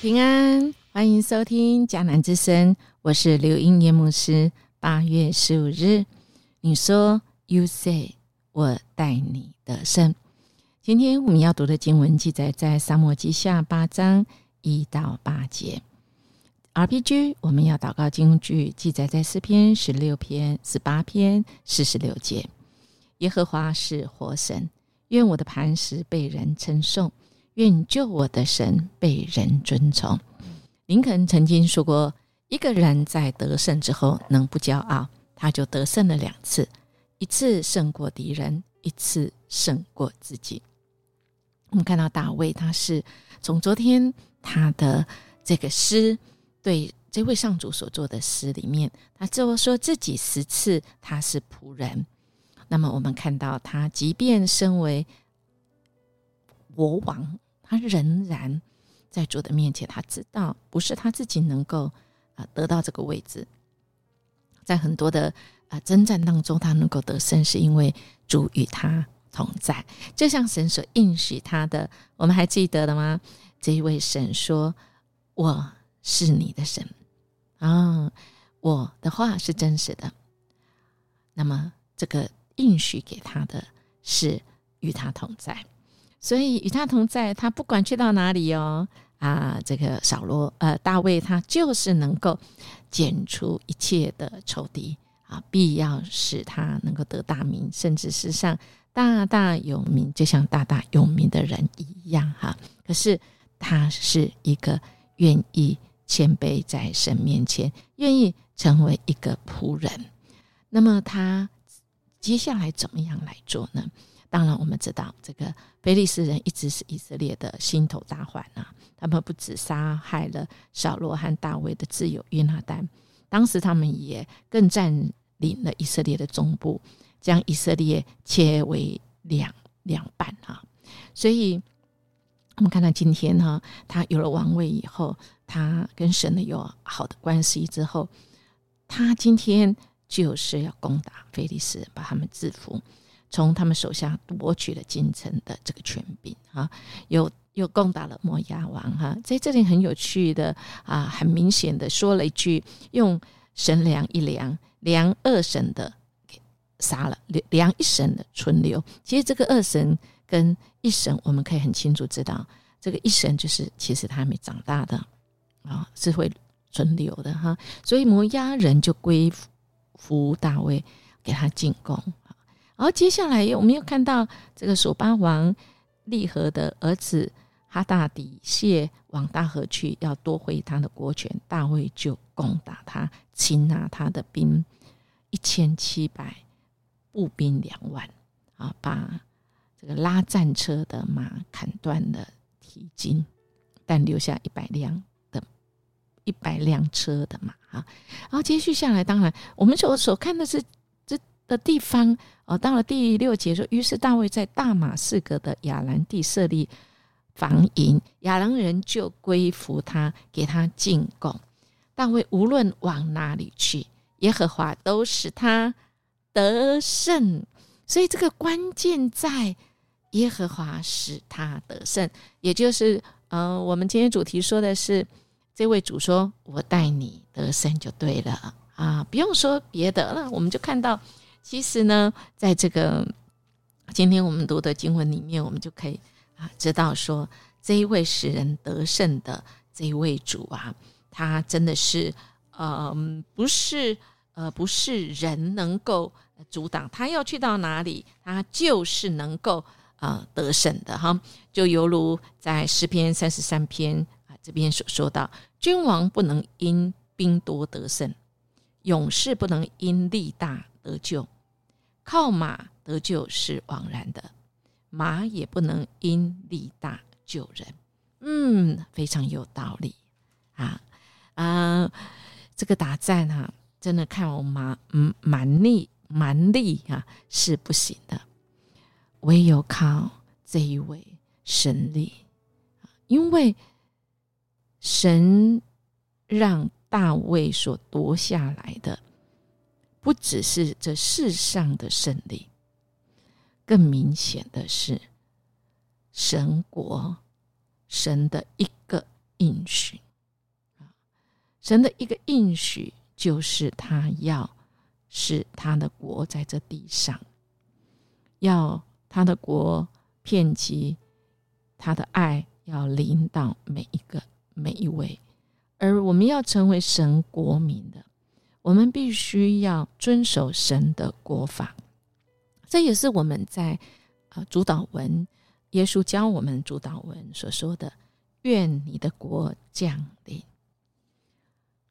平安，欢迎收听迦南之声，我是刘英年牧师。八月十五日，你说 “You say”，我带你得胜。今天我们要读的经文记载在沙漠记下八章一到八节。RPG 我们要祷告经句记载在诗篇十六篇十八篇四十六节。耶和华是活神，愿我的磐石被人称颂。愿救我的神被人尊崇。林肯曾经说过：“一个人在得胜之后能不骄傲，他就得胜了两次，一次胜过敌人，一次胜过自己。”我们看到大卫，他是从昨天他的这个诗对这位上主所做的诗里面，他就说自己十次他是仆人。那么我们看到他，即便身为国王。他仍然在主的面前，他知道不是他自己能够啊得到这个位置，在很多的啊征战当中，他能够得胜，是因为主与他同在。就像神所应许他的，我们还记得了吗？这一位神说：“我是你的神啊，我的话是真实的。”那么这个应许给他的是与他同在。所以与他同在，他不管去到哪里哦，啊，这个扫罗呃大卫他就是能够剪除一切的仇敌啊，必要使他能够得大名，甚至是上大大有名，就像大大有名的人一样哈。可是他是一个愿意谦卑在神面前，愿意成为一个仆人。那么他接下来怎么样来做呢？当然，我们知道这个菲利斯人一直是以色列的心头大患啊。他们不止杀害了扫罗和大卫的挚友约拿丹，当时他们也更占领了以色列的中部，将以色列切为两两半啊。所以，我们看到今天哈，他有了王位以后，他跟神的有好的关系之后，他今天就是要攻打菲利斯，把他们制服。从他们手下夺取了京城的这个权柄啊，又又攻打了摩押王哈，在这里很有趣的啊，很明显的说了一句，用神量一量，量二神的给杀了，量一神的存留。其实这个二神跟一神，我们可以很清楚知道，这个一神就是其实他还没长大的啊，是会存留的哈。所以摩押人就归服大卫，给他进贡。然后接下来，我们又看到这个索巴王利和的儿子哈大底谢往大河去，要夺回他的国权。大卫就攻打他，擒拿他的兵一千七百，步兵两万啊，把这个拉战车的马砍断了蹄筋，但留下一百辆的一百辆车的马啊。然后接续下来，当然我们所所看的是。的地方哦，到了第六节说，于是大卫在大马士革的亚兰地设立防营，亚兰人就归服他，给他进贡。大卫无论往哪里去，耶和华都使他得胜。所以这个关键在耶和华使他得胜，也就是呃，我们今天主题说的是这位主说：“我带你得胜就对了啊，不用说别的了。”我们就看到。其实呢，在这个今天我们读的经文里面，我们就可以啊知道说，这一位使人得胜的这一位主啊，他真的是呃不是呃不是人能够阻挡，他要去到哪里，他就是能够啊得胜的哈。就犹如在诗篇三十三篇啊这边所说到，君王不能因兵多得胜，勇士不能因力大得救。靠马得救是枉然的，马也不能因力大救人。嗯，非常有道理啊啊！这个打战啊，真的看我马嗯蛮力蛮力啊是不行的。唯有靠这一位神力，因为神让大卫所夺下来的，不只是这世上的胜利，更明显的是神国神的一个应许神的一个应许就是他要使他的国在这地上，要。他的国遍及他的爱，要领导每一个每一位。而我们要成为神国民的，我们必须要遵守神的国法。这也是我们在啊主导文，耶稣教我们主导文所说的：“愿你的国降临。”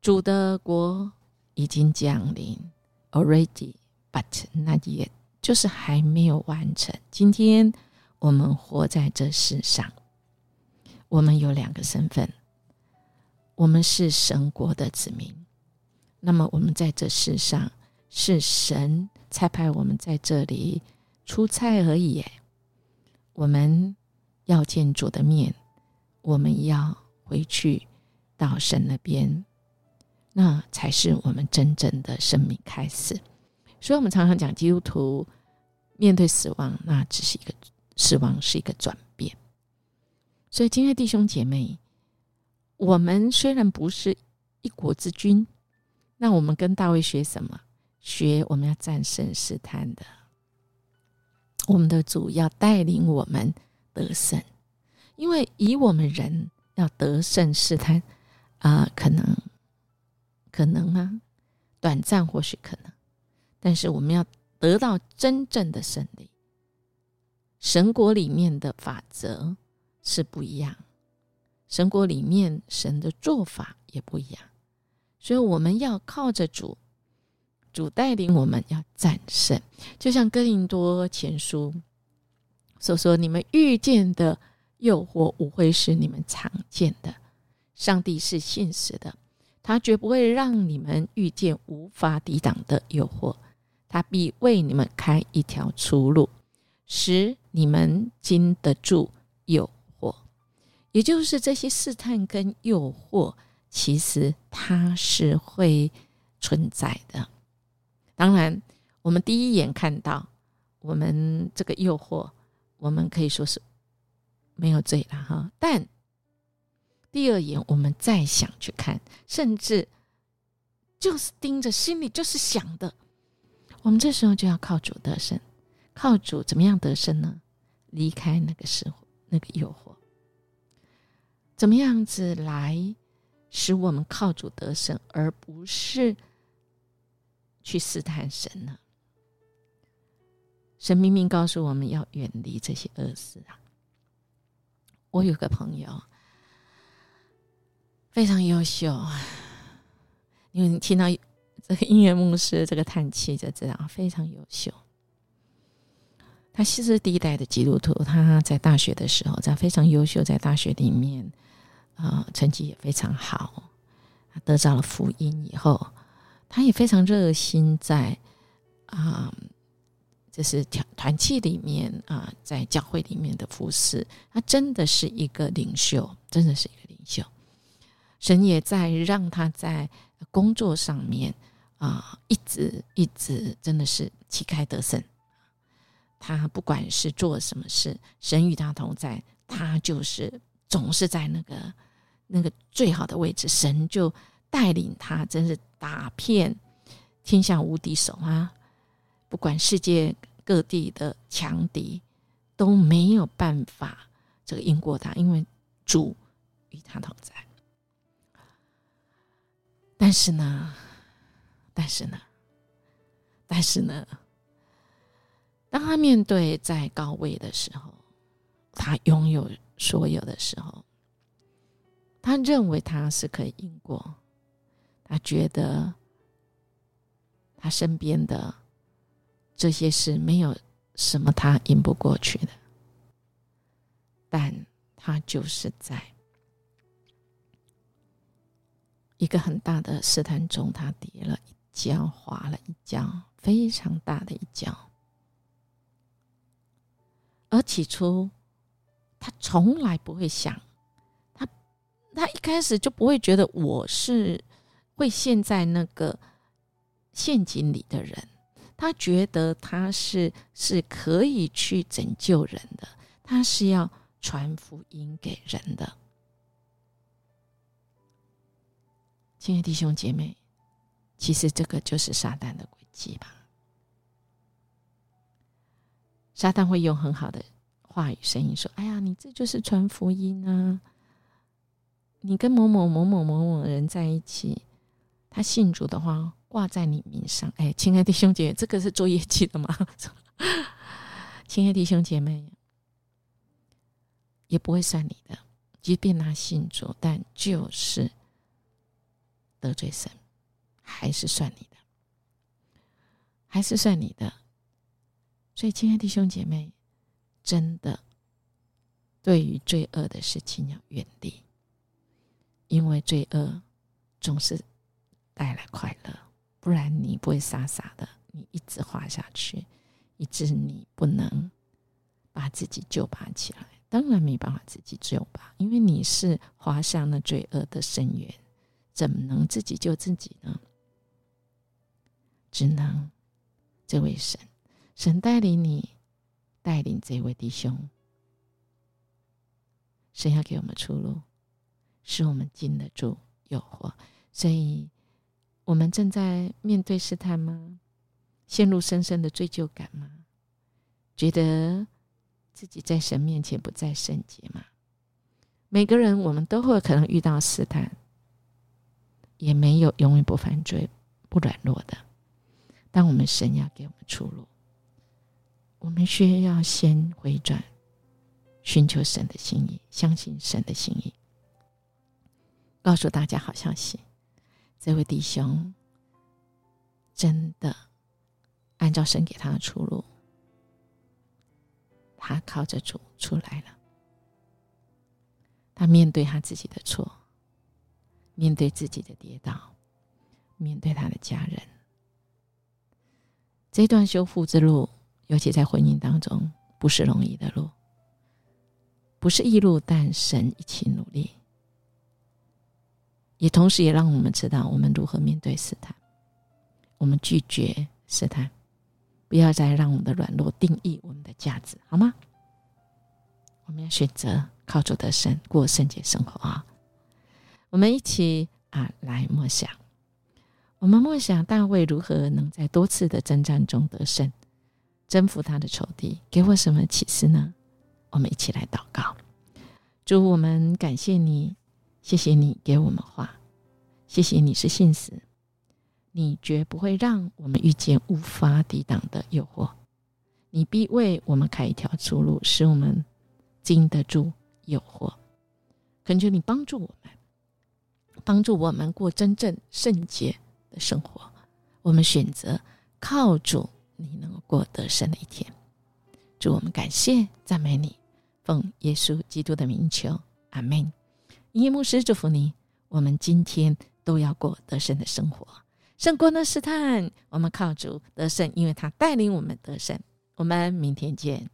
主的国已经降临，already，but not yet。就是还没有完成。今天我们活在这世上，我们有两个身份：我们是神国的子民。那么我们在这世上是神差派我们在这里出差而已。我们要见主的面，我们要回去到神那边，那才是我们真正的生命开始。所以，我们常常讲基督徒面对死亡，那只是一个死亡是一个转变。所以，今天弟兄姐妹，我们虽然不是一国之君，那我们跟大卫学什么？学我们要战胜试探的，我们的主要带领我们得胜。因为以我们人要得胜试探啊，可能可能啊？短暂或许可能。但是我们要得到真正的胜利，神国里面的法则是不一样，神国里面神的做法也不一样，所以我们要靠着主，主带领我们要战胜。就像哥林多前书所说：“你们遇见的诱惑，无会是你们常见的。上帝是信实的，他绝不会让你们遇见无法抵挡的诱惑。”他必为你们开一条出路，使你们经得住诱惑。也就是这些试探跟诱惑，其实它是会存在的。当然，我们第一眼看到我们这个诱惑，我们可以说是没有罪了哈。但第二眼我们再想去看，甚至就是盯着，心里就是想的。我们这时候就要靠主得胜，靠主怎么样得胜呢？离开那个时候那个诱惑，怎么样子来使我们靠主得胜，而不是去试探神呢？神明明告诉我们要远离这些恶事啊！我有个朋友非常优秀，因为你听到。这个音乐牧师，这个叹气就知道非常优秀。他其实第一代的基督徒，他在大学的时候，在非常优秀，在大学里面啊，成绩也非常好。得到了福音以后，他也非常热心在啊，就是团团契里面啊，在教会里面的服侍。他真的是一个领袖，真的是一个领袖。神也在让他在工作上面。啊，一直一直真的是旗开得胜。他不管是做什么事，神与他同在，他就是总是在那个那个最好的位置，神就带领他，真是打遍天下无敌手啊！不管世界各地的强敌都没有办法这个赢过他，因为主与他同在。但是呢？但是呢，但是呢，当他面对在高位的时候，他拥有所有的时候，他认为他是可以赢过，他觉得他身边的这些事没有什么他赢不过去的，但他就是在一个很大的试探中，他跌了一。跤滑了一跤，非常大的一跤。而起初他从来不会想，他他一开始就不会觉得我是会陷在那个陷阱里的人，他觉得他是是可以去拯救人的，他是要传福音给人的。亲爱的弟兄姐妹，其实这个就是撒旦的诡计吧。撒旦会用很好的话语、声音说：“哎呀，你这就是传福音啊！你跟某某某某某某人在一起，他信主的话挂在你名上。哎，亲爱的弟兄姐妹，这个是做业绩的吗？亲爱的弟兄姐妹，也不会算你的，即便他信主，但就是。”得罪神，还是算你的，还是算你的。所以，亲爱的弟兄姐妹，真的对于罪恶的事情要远离，因为罪恶总是带来快乐，不然你不会傻傻的，你一直滑下去，以致你不能把自己救拔起来。当然没办法自己救拔，因为你是滑向了罪恶的深渊。怎么能自己救自己呢？只能这位神，神带领你，带领这位弟兄，神要给我们出路，使我们经得住诱惑。所以，我们正在面对试探吗？陷入深深的罪疚感吗？觉得自己在神面前不再圣洁吗？每个人，我们都会可能遇到试探。也没有永远不犯罪、不软弱的。但我们神要给我们出路，我们需要先回转，寻求神的心意，相信神的心意。告诉大家好消息，这位弟兄真的按照神给他的出路，他靠着主出来了。他面对他自己的错。面对自己的跌倒，面对他的家人，这段修复之路，尤其在婚姻当中，不是容易的路，不是易路，但神一起努力，也同时也让我们知道我们如何面对试探，我们拒绝试探，不要再让我们的软弱定义我们的价值，好吗？我们要选择靠主得胜，过圣洁生活啊！我们一起啊来默想，我们默想大卫如何能在多次的征战中得胜，征服他的仇敌，给我什么启示呢？我们一起来祷告，主，我们感谢你，谢谢你给我们话，谢谢你是信使，你绝不会让我们遇见无法抵挡的诱惑，你必为我们开一条出路，使我们经得住诱惑。恳求你帮助我们。帮助我们过真正圣洁的生活，我们选择靠主，你能够过得胜的一天。祝我们感谢赞美你，奉耶稣基督的名求，阿门。耶牧师祝福你，我们今天都要过得胜的生活，胜过那试探。我们靠主得胜，因为他带领我们得胜。我们明天见。